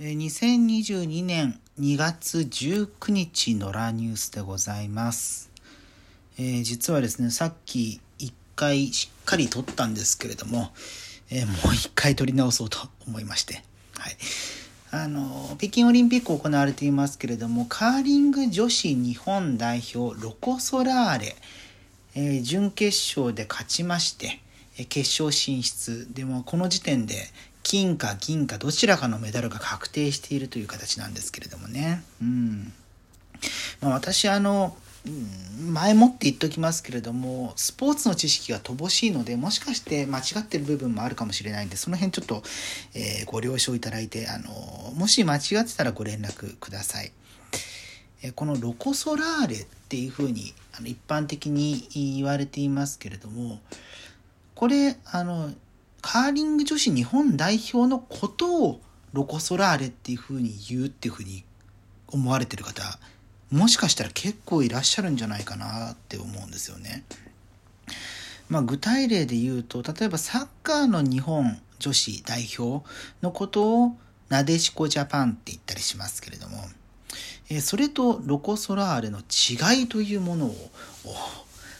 2022年2月19日のラニュースでございます。えー実はですね、さっき1回しっかり撮ったんですけれども、えーもう1回撮り直そうと思いまして、はい。あの、北京オリンピック行われていますけれども、カーリング女子日本代表ロコ・ソラーレ、えー準決勝で勝ちまして、決勝進出でもこの時点で金か銀かどちらかのメダルが確定しているという形なんですけれどもね。うん。まあ、私あの、前もって言っときますけれどもスポーツの知識が乏しいのでもしかして間違ってる部分もあるかもしれないんでその辺ちょっと、えーご了承いただいてあのもし間違ってたらご連絡ください。えーこのロコ・ソラーレっていうふうにあの一般的に言われていますけれどもこれあのカーリング女子日本代表のことをロコ・ソラーレっていうふうに言うっていうふうに思われてる方もしかしたら結構いらっしゃるんじゃないかなって思うんですよね。まあ、具体例で言うと例えばサッカーの日本女子代表のことをなでしこジャパンって言ったりしますけれども、えそれとロコ・ソラーレの違いというものを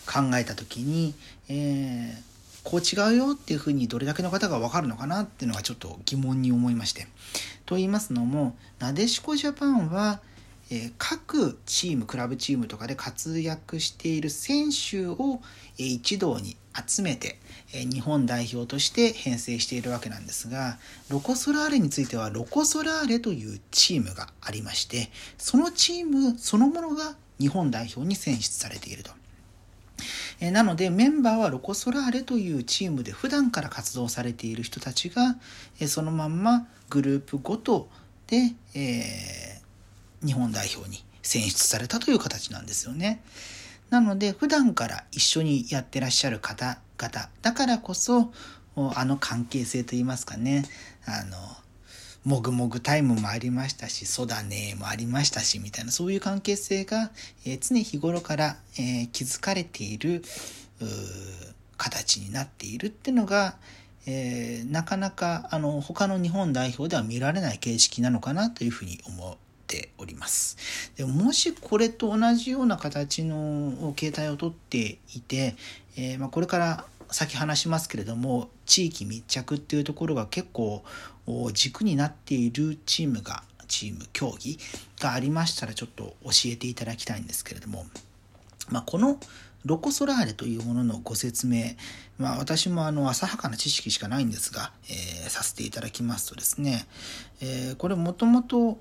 考えた時に、えーこう違うよっていうふうにどれだけの方が分かるのかなっていうのがちょっと疑問に思いまして。と言いますのもなでしこジャパンは、えー各チームクラブチームとかで活躍している選手を、えー一堂に集めて、えー日本代表として編成しているわけなんですがロコ・ソラーレについてはロコ・ソラーレというチームがありましてそのチームそのものが日本代表に選出されていると。えなのでメンバーはロコ・ソラーレというチームで普段から活動されている人たちが、えそのまんまグループごとで、えー日本代表に選出されたという形なんですよね。なので普段から一緒にやってらっしゃる方々だからこそあの関係性といいますかねあのもぐもぐタイムもありましたし、そうだねもありましたし、みたいな、そういう関係性が、え常日頃から、えー築かれている、形になっているっていうのが、えーなかなか、あの、他の日本代表では見られない形式なのかなというふうに思っております。でもしこれと同じような形の形態をとっていて、えーまあ、これから先話しますけれども地域密着っていうところが結構軸になっているチームがチーム競技がありましたらちょっと教えていただきたいんですけれども、まあ、このロコ・ソラーレというもののご説明、まあ、私もあの浅はかな知識しかないんですが、えーさせていただきますとですね、えーこれもともと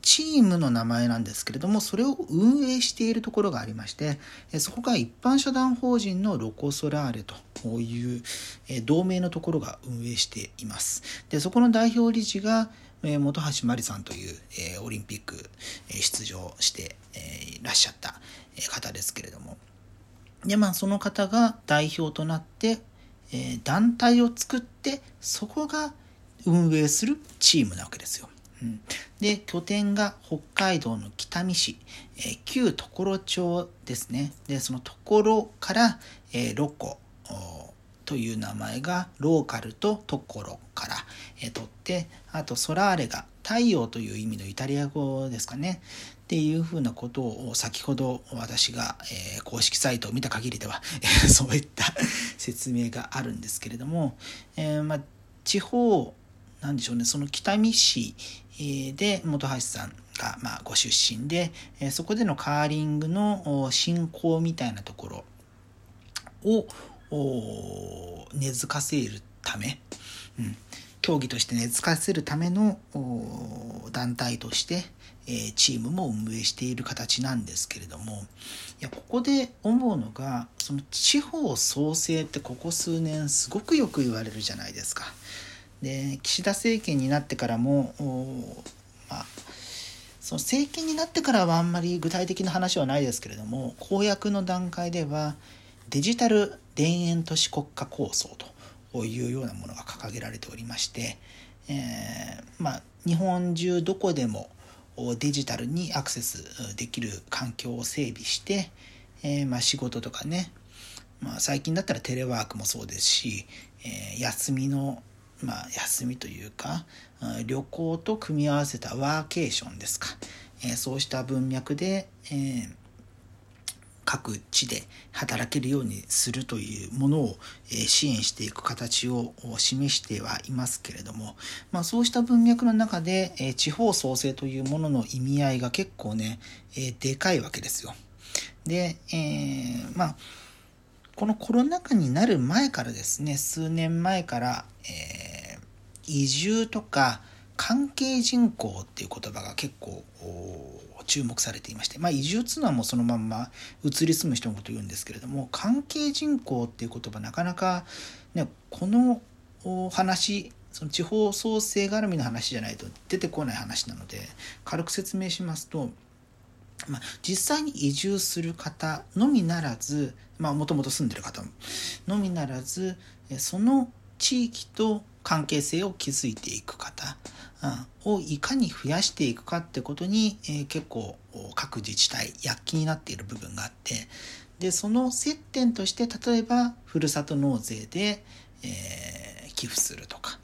チームの名前なんですけれどもそれを運営しているところがありましてえそこが一般社団法人のロコ・ソラーレという、え同名のところが運営しています。でそこの代表理事が本橋真理さんという、えーオリンピック、え出場して、えーいらっしゃった方ですけれども。でまあその方が代表となって、えー団体を作ってそこが運営するチームなわけですよ。うん、で拠点が北海道の北見市、えー旧常呂町ですねでその常呂から、えーロコという名前がローカルと所から、えー取ってあとソラーレが太陽という意味のイタリア語ですかね。っていうふうなことを先ほど私が、え公式サイトを見た限りでは、そういった説明があるんですけれども、えま、地方なんでしょうね。その北見市で本橋さんが、まあ、ご出身で、えそこでのカーリングのお振興みたいなところを根付かせるため、うん、競技として根付かせるための団体として、えーチームも運営している形なんですけれどもいやここで思うのがその地方創生ってここ数年すごくよく言われるじゃないですか。で岸田政権になってからもまあその政権になってからはあんまり具体的な話はないですけれども公約の段階ではデジタル田園都市国家構想というようなものが掲げられておりまして、えーまあ、日本中どこでもデジタルにアクセスできる環境を整備して、えーまあ、仕事とかね、まあ、最近だったらテレワークもそうですし、えー休みのまあ、休みというか旅行と組み合わせたワーケーションですか、えそうした文脈で、えー各地で働けるようにするというものを支援していく形を示してはいますけれども、まあ、そうした文脈の中で地方創生というものの意味合いが結構ねでかいわけですよ。で、えー、まあこのコロナ禍になる前からですね数年前から、えー、移住とか関係人口っていう言葉が結構注目されていまして、まあ、移住っていうのはもうそのまんま移り住む人のことを言うんですけれども関係人口っていう言葉なかなか、ね、この話その地方創生絡みの話じゃないと出てこない話なので軽く説明しますと、まあ、実際に移住する方のみならずもともと住んでる方のみならずその地域と関係性を築いていく方をいかに増やしていくかってことに、え結構各自治体躍起になっている部分があってでその接点として例えばふるさと納税で、えー、寄付するとか、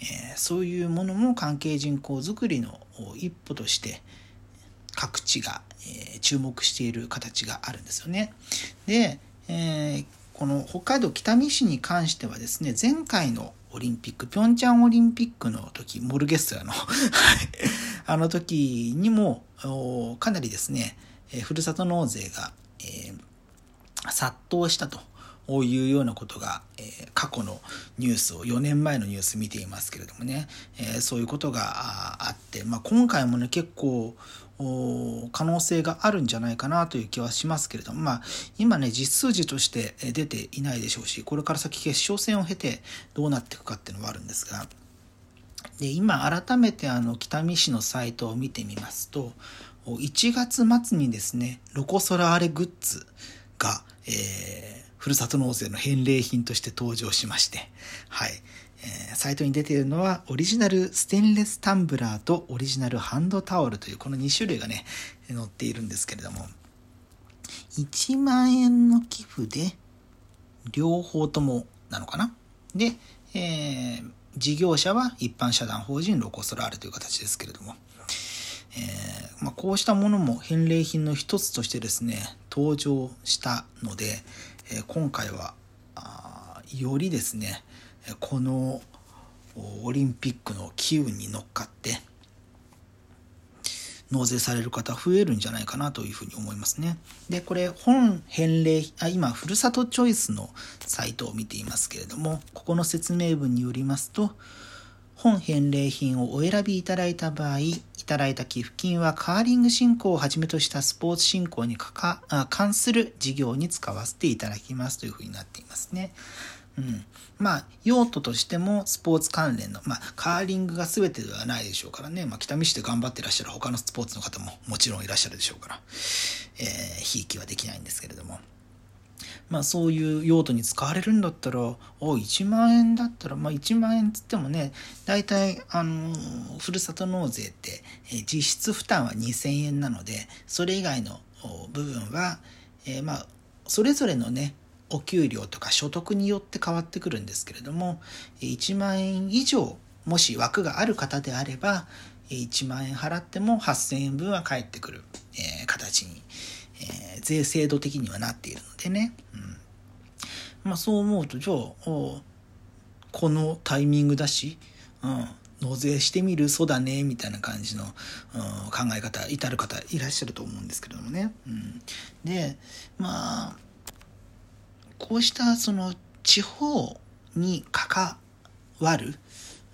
えー、そういうものも関係人口づくりの一歩として各地が、えー、注目している形があるんですよね。で、えこの北海道北見市に関してはですね前回のオリンピック、ピョンチャンオリンピックの時、モルゲストラのあの時にも、かなりですね、えふるさと納税が、えー、殺到したと。いうようなことが、えー、過去のニュースを4年前のニュース見ていますけれどもね、えー、そういうことがあって、まあ、今回もね結構可能性があるんじゃないかなという気はしますけれども、まあ、今ね実数字として出ていないでしょうしこれから先決勝戦を経てどうなっていくかっていうのはあるんですがで今改めてあの北見市のサイトを見てみますと1月末にですねロコ・ソラーレグッズが、えー、ふるさと納税の返礼品として登場しまして、はい、え、サイトに出ているのはオリジナルステンレスタンブラーとオリジナルハンドタオルというこの2種類がね載っているんですけれども。1万円の寄付で両方ともなのかな？で、えー、事業者は一般社団法人ロコ・ソラーレという形ですけれども、えーまあ、こうしたものも返礼品の一つとしてですね登場したので、えー、今回はあよりですねこのオリンピックの機運に乗っかって納税される方増えるんじゃないかなというふうに思いますね。で、これ本返礼、あ今、ふるさとチョイスのサイトを見ていますけれども、ここの説明文によりますと、本返礼品をお選びいただいた場合、いただいた寄付金はカーリング振興をはじめとしたスポーツ振興に関する事業に使わせていただきますというふうになっていますね。うん、まあ用途としてもスポーツ関連の、まあ、カーリングが全てではないでしょうからね、まあ、北見市で頑張ってらっしゃる他のスポーツの方ももちろんいらっしゃるでしょうから、ひいきはできないんですけれども。まあそういう用途に使われるんだったら、お1万円だったら、まあ1万円つってもね、大体、あの、ふるさと納税って、えー、実質負担は2000円なので、それ以外の部分は、えー、まあ、それぞれのね、お給料とか所得によって変わってくるんですけれども1万円以上もし枠がある方であれば1万円払っても8000円分は返ってくる、え形に、え税制度的にはなっているのでね、うん。まあ、そう思うとじゃあこのタイミングだし、うん、納税してみるそうだねみたいな感じの、うん、考え方至る方いらっしゃると思うんですけどもね。うん、でまあこうしたその地方に関わる、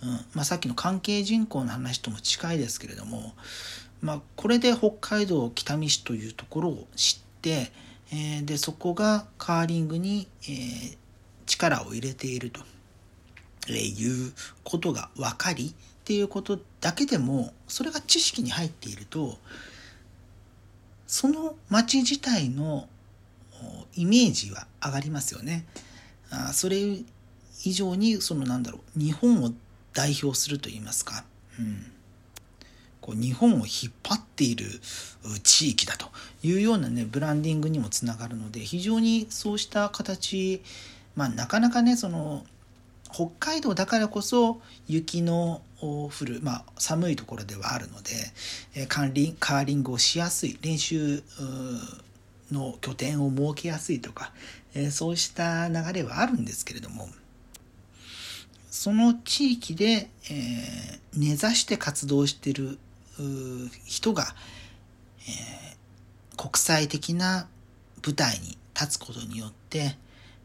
うんまあ、さっきの関係人口の話とも近いですけれども、まあ、これで北海道北見市というところを知って、えー、でそこがカーリングに、えー、力を入れていると、えいうことが分かりっていうことだけでもそれが知識に入っているとその町自体のイメージは上がりますよね。あそれ以上にそのなんだろう日本を代表すると言いますか、うん、こう日本を引っ張っている地域だというようなねブランディングにもつながるので非常にそうした形まあなかなかねその北海道だからこそ雪の降る、まあ、寒いところではあるので、えカーカーリングをしやすい練習の拠点を設けやすいとか、えそうした流れはあるんですけれどもその地域で、え、根ざして活動してる人が、え、国際的な舞台に立つことによって、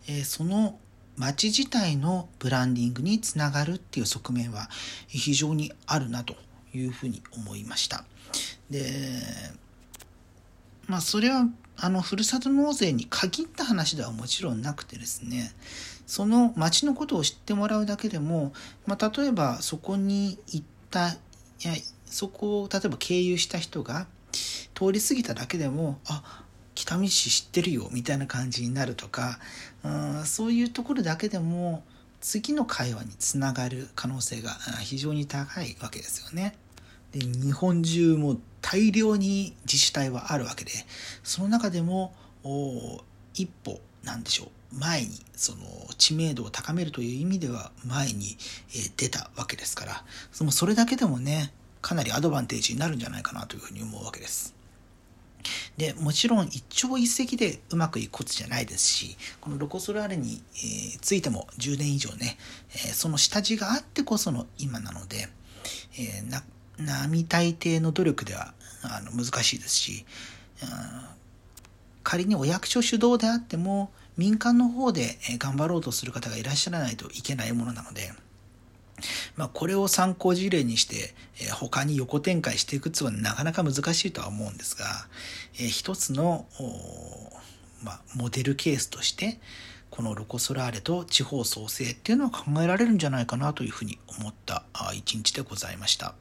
え、その街自体のブランディングにつながるっていう側面は非常にあるなというふうに思いました。で、まあそれはあのふるさと納税に限った話ではもちろんなくてですね、その町のことを知ってもらうだけでも、まあ、例えばそこに行ったいやそこを例えば経由した人が通り過ぎただけでもあ北見市知ってるよみたいな感じになるとかうんそういうところだけでも次の会話につながる可能性が非常に高いわけですよね。で日本中も大量に自治体はあるわけでその中でも一歩なんでしょう前にその知名度を高めるという意味では前に出たわけですからそのそれだけでもねかなりアドバンテージになるんじゃないかなというふうに思うわけです。でもちろん一朝一夕でうまくいくことじゃないですしこのロコ・ソラーレに、えついても10年以上ね、えその下地があってこその今なので、えー、な並大抵の努力ではあの難しいですし、仮にお役所主導であっても民間の方で頑張ろうとする方がいらっしゃらないといけないものなので、まあ、これを参考事例にして、え他に横展開していくっていうのはなかなか難しいとは思うんですが、え一つの、まあ、モデルケースとしてこのロコ・ソラーレと地方創生っていうのは考えられるんじゃないかなというふうに思った一日でございました。